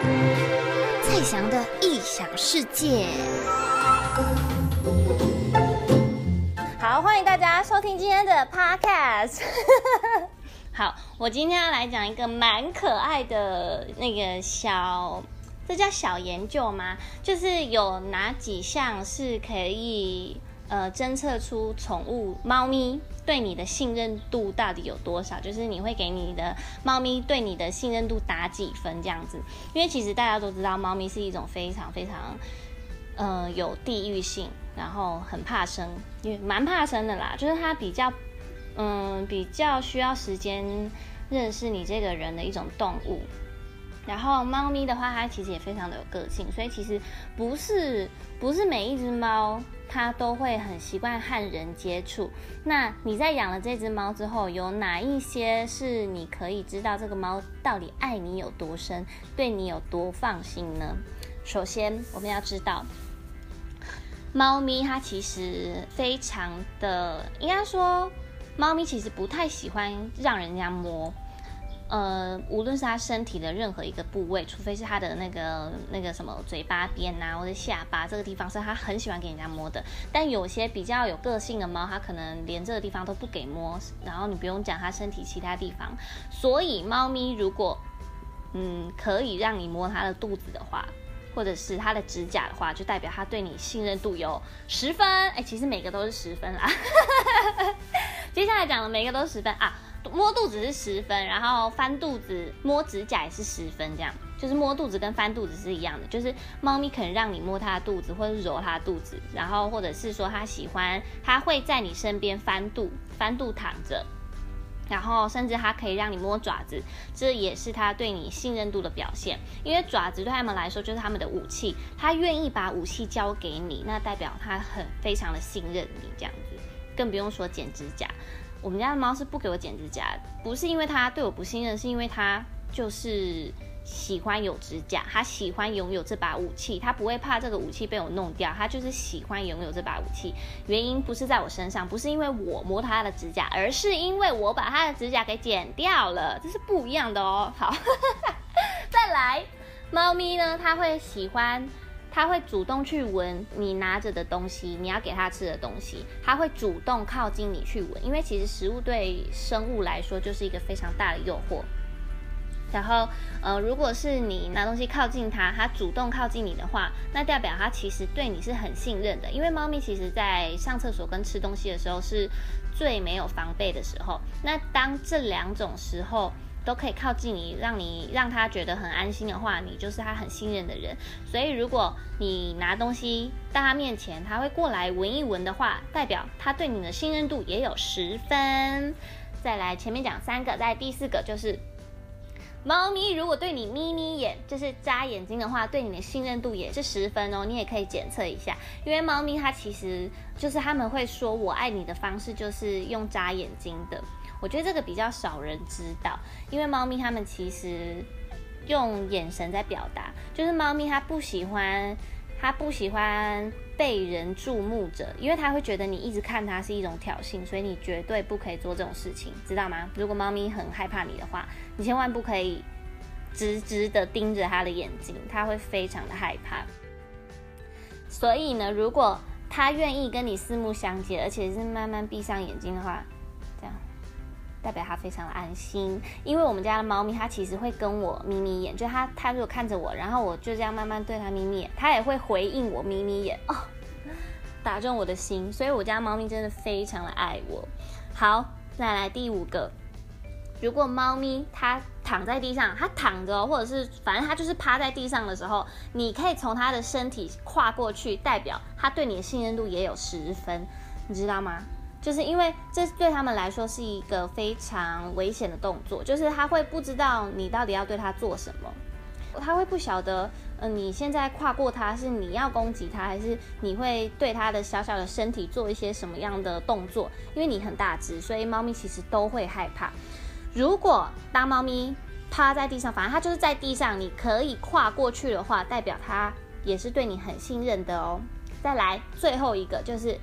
蔡翔的异想世界。好，欢迎大家收听今天的 Podcast。好，我今天要来讲一个蛮可爱的那个小，这叫小研究吗？就是有哪几项是可以呃侦测出宠物猫咪对你的信任度到底有多少？就是你会给你的猫咪对你的信任度打几分这样子？因为其实大家都知道，猫咪是一种非常非常呃有地域性。然后很怕生，因为蛮怕生的啦，就是它比较，嗯，比较需要时间认识你这个人的一种动物。然后猫咪的话，它其实也非常的有个性，所以其实不是不是每一只猫它都会很习惯和人接触。那你在养了这只猫之后，有哪一些是你可以知道这个猫到底爱你有多深，对你有多放心呢？首先，我们要知道。猫咪它其实非常的，应该说，猫咪其实不太喜欢让人家摸，呃，无论是它身体的任何一个部位，除非是它的那个那个什么嘴巴边啊，或者下巴这个地方是它很喜欢给人家摸的。但有些比较有个性的猫，它可能连这个地方都不给摸，然后你不用讲它身体其他地方。所以猫咪如果嗯可以让你摸它的肚子的话。或者是它的指甲的话，就代表它对你信任度有十分。哎、其实每个都是十分啦。接下来讲的每个都十分啊，摸肚子是十分，然后翻肚子、摸指甲也是十分，这样就是摸肚子跟翻肚子是一样的。就是猫咪可能让你摸它的肚子，或者揉它的肚子，然后或者是说它喜欢，它会在你身边翻肚、翻肚躺着。然后甚至它可以让你摸爪子，这也是它对你信任度的表现。因为爪子对他们来说就是他们的武器，它愿意把武器交给你，那代表它很非常的信任你这样子。更不用说剪指甲，我们家的猫是不给我剪指甲，不是因为它对我不信任，是因为它就是。喜欢有指甲，它喜欢拥有这把武器，它不会怕这个武器被我弄掉，它就是喜欢拥有这把武器。原因不是在我身上，不是因为我摸它的指甲，而是因为我把它的指甲给剪掉了，这是不一样的哦。好，再来，猫咪呢，它会喜欢，它会主动去闻你拿着的东西，你要给它吃的东西，它会主动靠近你去闻，因为其实食物对生物来说就是一个非常大的诱惑。然后，呃，如果是你拿东西靠近它，它主动靠近你的话，那代表它其实对你是很信任的。因为猫咪其实在上厕所跟吃东西的时候是最没有防备的时候。那当这两种时候都可以靠近你，让你让他觉得很安心的话，你就是他很信任的人。所以，如果你拿东西到它面前，它会过来闻一闻的话，代表他对你的信任度也有十分。再来，前面讲三个，在第四个就是。猫咪如果对你眯眯眼，就是眨眼睛的话，对你的信任度也是十分哦。你也可以检测一下，因为猫咪它其实就是他们会说我爱你的方式就是用眨眼睛的。我觉得这个比较少人知道，因为猫咪它们其实用眼神在表达，就是猫咪它不喜欢。它不喜欢被人注目着，因为它会觉得你一直看它是一种挑衅，所以你绝对不可以做这种事情，知道吗？如果猫咪很害怕你的话，你千万不可以直直的盯着它的眼睛，它会非常的害怕。所以呢，如果它愿意跟你四目相接，而且是慢慢闭上眼睛的话，代表它非常的安心，因为我们家的猫咪它其实会跟我眯眯眼，就它它如果看着我，然后我就这样慢慢对它眯眯眼，它也会回应我眯眯眼哦，打中我的心，所以我家猫咪真的非常的爱我。好，再来第五个，如果猫咪它躺在地上，它躺着，或者是反正它就是趴在地上的时候，你可以从它的身体跨过去，代表它对你的信任度也有十分，你知道吗？就是因为这对他们来说是一个非常危险的动作，就是他会不知道你到底要对他做什么，他会不晓得，嗯、你现在跨过他是你要攻击他，还是你会对他的小小的身体做一些什么样的动作？因为你很大只，所以猫咪其实都会害怕。如果当猫咪趴在地上，反正它就是在地上，你可以跨过去的话，代表它也是对你很信任的哦。再来最后一个就是。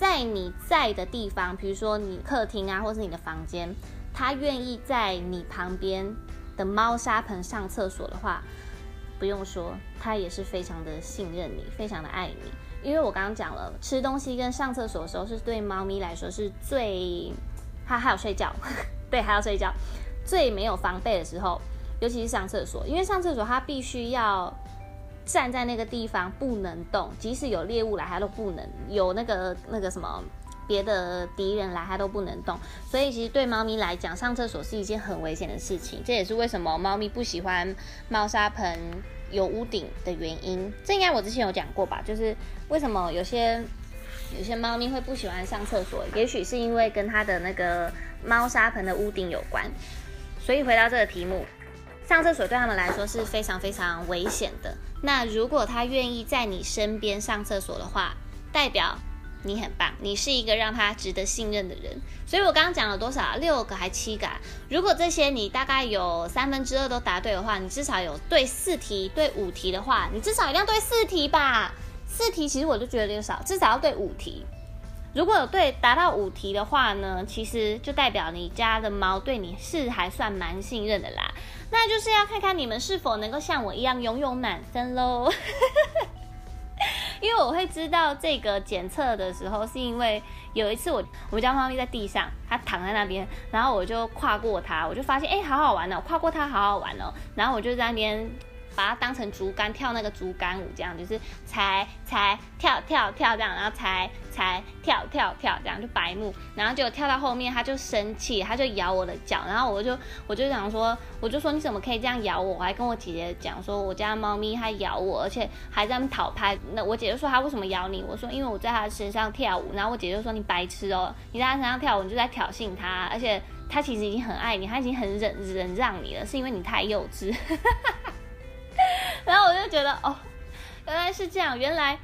在你在的地方，比如说你客厅啊，或是你的房间，他愿意在你旁边的猫砂盆上厕所的话，不用说，它也是非常的信任你，非常的爱你。因为我刚刚讲了，吃东西跟上厕所的时候是对猫咪来说是最，它还有睡觉，对，还要睡觉，最没有防备的时候，尤其是上厕所，因为上厕所它必须要站在那个地方不能动，即使有猎物来，它都不能有那个那个什么别的敌人来，它都不能动。所以其实对猫咪来讲，上厕所是一件很危险的事情，这也是为什么猫咪不喜欢猫砂盆。有屋顶的原因，这应该我之前有讲过吧？就是为什么有些有些猫咪会不喜欢上厕所，也许是因为跟它的那个猫砂盆的屋顶有关。所以回到这个题目，上厕所对他们来说是非常非常危险的。那如果他愿意在你身边上厕所的话，代表。你很棒，你是一个让他值得信任的人。所以我刚刚讲了多少？六个还七个？如果这些你大概有三分之二都答对的话，你至少有对四题、对五题的话，你至少一定要对四题吧？四题其实我就觉得有点少，至少要对五题。如果有对达到五题的话呢，其实就代表你家的猫对你是还算蛮信任的啦。那就是要看看你们是否能够像我一样拥有满分喽。因为我会知道这个检测的时候，是因为有一次我我家猫咪在地上，它躺在那边，然后我就跨过它，我就发现哎，好好玩哦，跨过它好好玩哦，然后我就在那边。把它当成竹竿跳那个竹竿舞，这样就是踩踩跳跳跳这样，然后踩踩跳跳跳这样就白目，然后就跳到后面，它就生气，它就咬我的脚，然后我就我就想说，我就说你怎么可以这样咬我？我还跟我姐姐讲说，我家猫咪它咬我，而且还在那边讨拍。那我姐就说它为什么咬你？我说因为我在它身上跳舞。然后我姐就说你白痴哦，你在它身上跳舞，你就在挑衅它，而且它其实已经很爱你，它已经很忍忍让你了，是因为你太幼稚。然后我就觉得哦，原来是这样。原来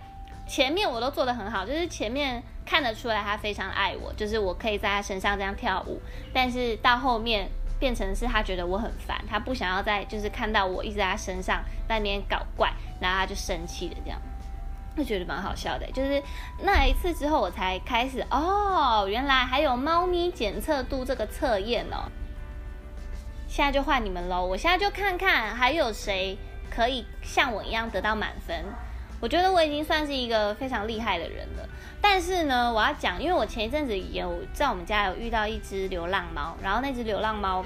前面我都做得很好，就是前面看得出来他非常爱我，就是我可以在他身上这样跳舞。但是到后面变成是他觉得我很烦，他不想要再就是看到我一直在他身上在那边搞怪，然后他就生气了，这样就觉得蛮好笑的。就是那一次之后，我才开始哦，原来还有猫咪检测度这个测验哦。现在就换你们喽，我现在就看看还有谁。可以像我一样得到满分，我觉得我已经算是一个非常厉害的人了。但是呢，我要讲，因为我前一阵子有在我们家有遇到一只流浪猫，然后那只流浪猫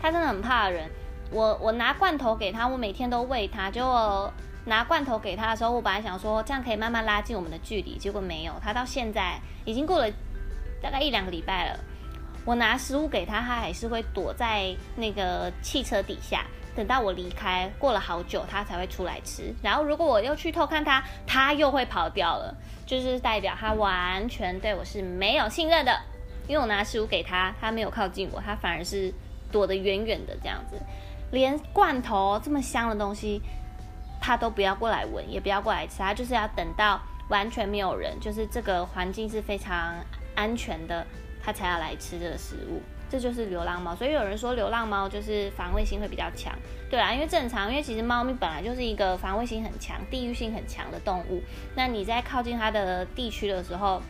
它真的很怕人。我我拿罐头给它，我每天都喂它。结果拿罐头给它的时候，我本来想说这样可以慢慢拉近我们的距离，结果没有。它到现在已经过了大概一两个礼拜了，我拿食物给它，它还是会躲在那个汽车底下。等到我离开，过了好久，它才会出来吃。然后如果我又去偷看它，它又会跑掉了，就是代表它完全对我是没有信任的。因为我拿食物给它，它没有靠近我，它反而是躲得远远的这样子。连罐头这么香的东西，它都不要过来闻，也不要过来吃，它就是要等到完全没有人，就是这个环境是非常安全的，它才要来吃这个食物。这就是流浪猫，所以有人说流浪猫就是防卫性会比较强，对啊，因为正常，因为其实猫咪本来就是一个防卫性很强、地域性很强的动物。那你在靠近它的地区的时候，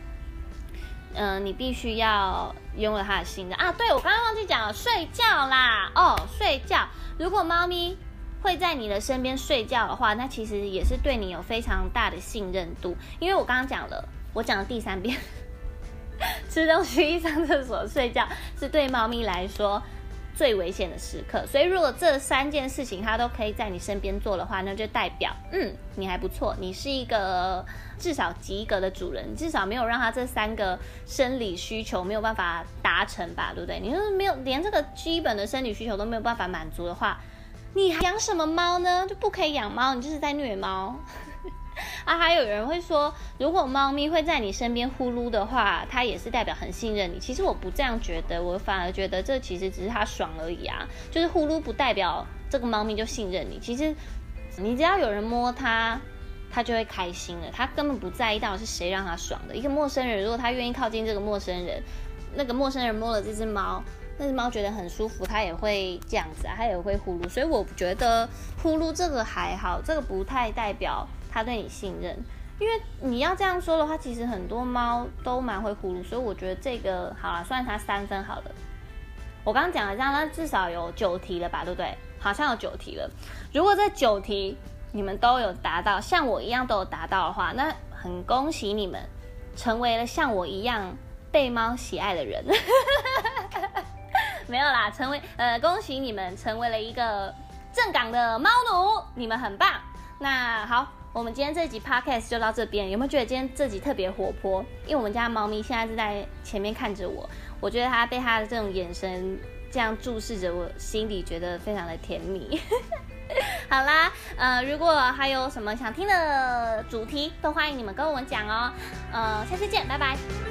嗯、你必须要拥有它的信任啊。对，我刚刚忘记讲了，睡觉啦，哦，睡觉。如果猫咪会在你的身边睡觉的话，那其实也是对你有非常大的信任度。因为我刚刚讲了，我讲了第三遍。吃东西、上厕所、睡觉是对猫咪来说最危险的时刻，所以如果这三件事情它都可以在你身边做的话，那就代表嗯，你还不错，你是一个至少及格的主人，至少没有让它这三个生理需求没有办法达成吧，对不对？你说没有连这个基本的生理需求都没有办法满足的话，你还养什么猫呢？就不可以养猫，你就是在虐猫。啊，还有人会说，如果猫咪会在你身边呼噜的话，它也是代表很信任你。其实我不这样觉得，我反而觉得这其实只是它爽而已啊。就是呼噜不代表这个猫咪就信任你。其实你只要有人摸它，它就会开心了。它根本不在意到底是谁让它爽的。一个陌生人，如果他愿意靠近这个陌生人，那个陌生人摸了这只猫，那只猫觉得很舒服，它也会这样子啊，它也会呼噜。所以我觉得呼噜这个还好，这个不太代表。他对你信任，因为你要这样说的话，其实很多猫都蛮会呼噜，所以我觉得这个好了，算它三分好了。我刚刚讲了这样，那至少有九题了吧，对不对？好像有九题了。如果这九题你们都有达到，像我一样都有达到的话，那很恭喜你们，成为了像我一样被猫喜爱的人。没有啦，成为呃，恭喜你们成为了一个正港的猫奴，你们很棒。那好，我们今天这集 podcast 就到这边。有没有觉得今天这集特别活泼？因为我们家猫咪现在是在前面看着我，我觉得它被它的这种眼神这样注视着我，心里觉得非常的甜蜜。好啦，呃，如果还有什么想听的主题，都欢迎你们跟我们讲哦。呃，下次见，拜拜。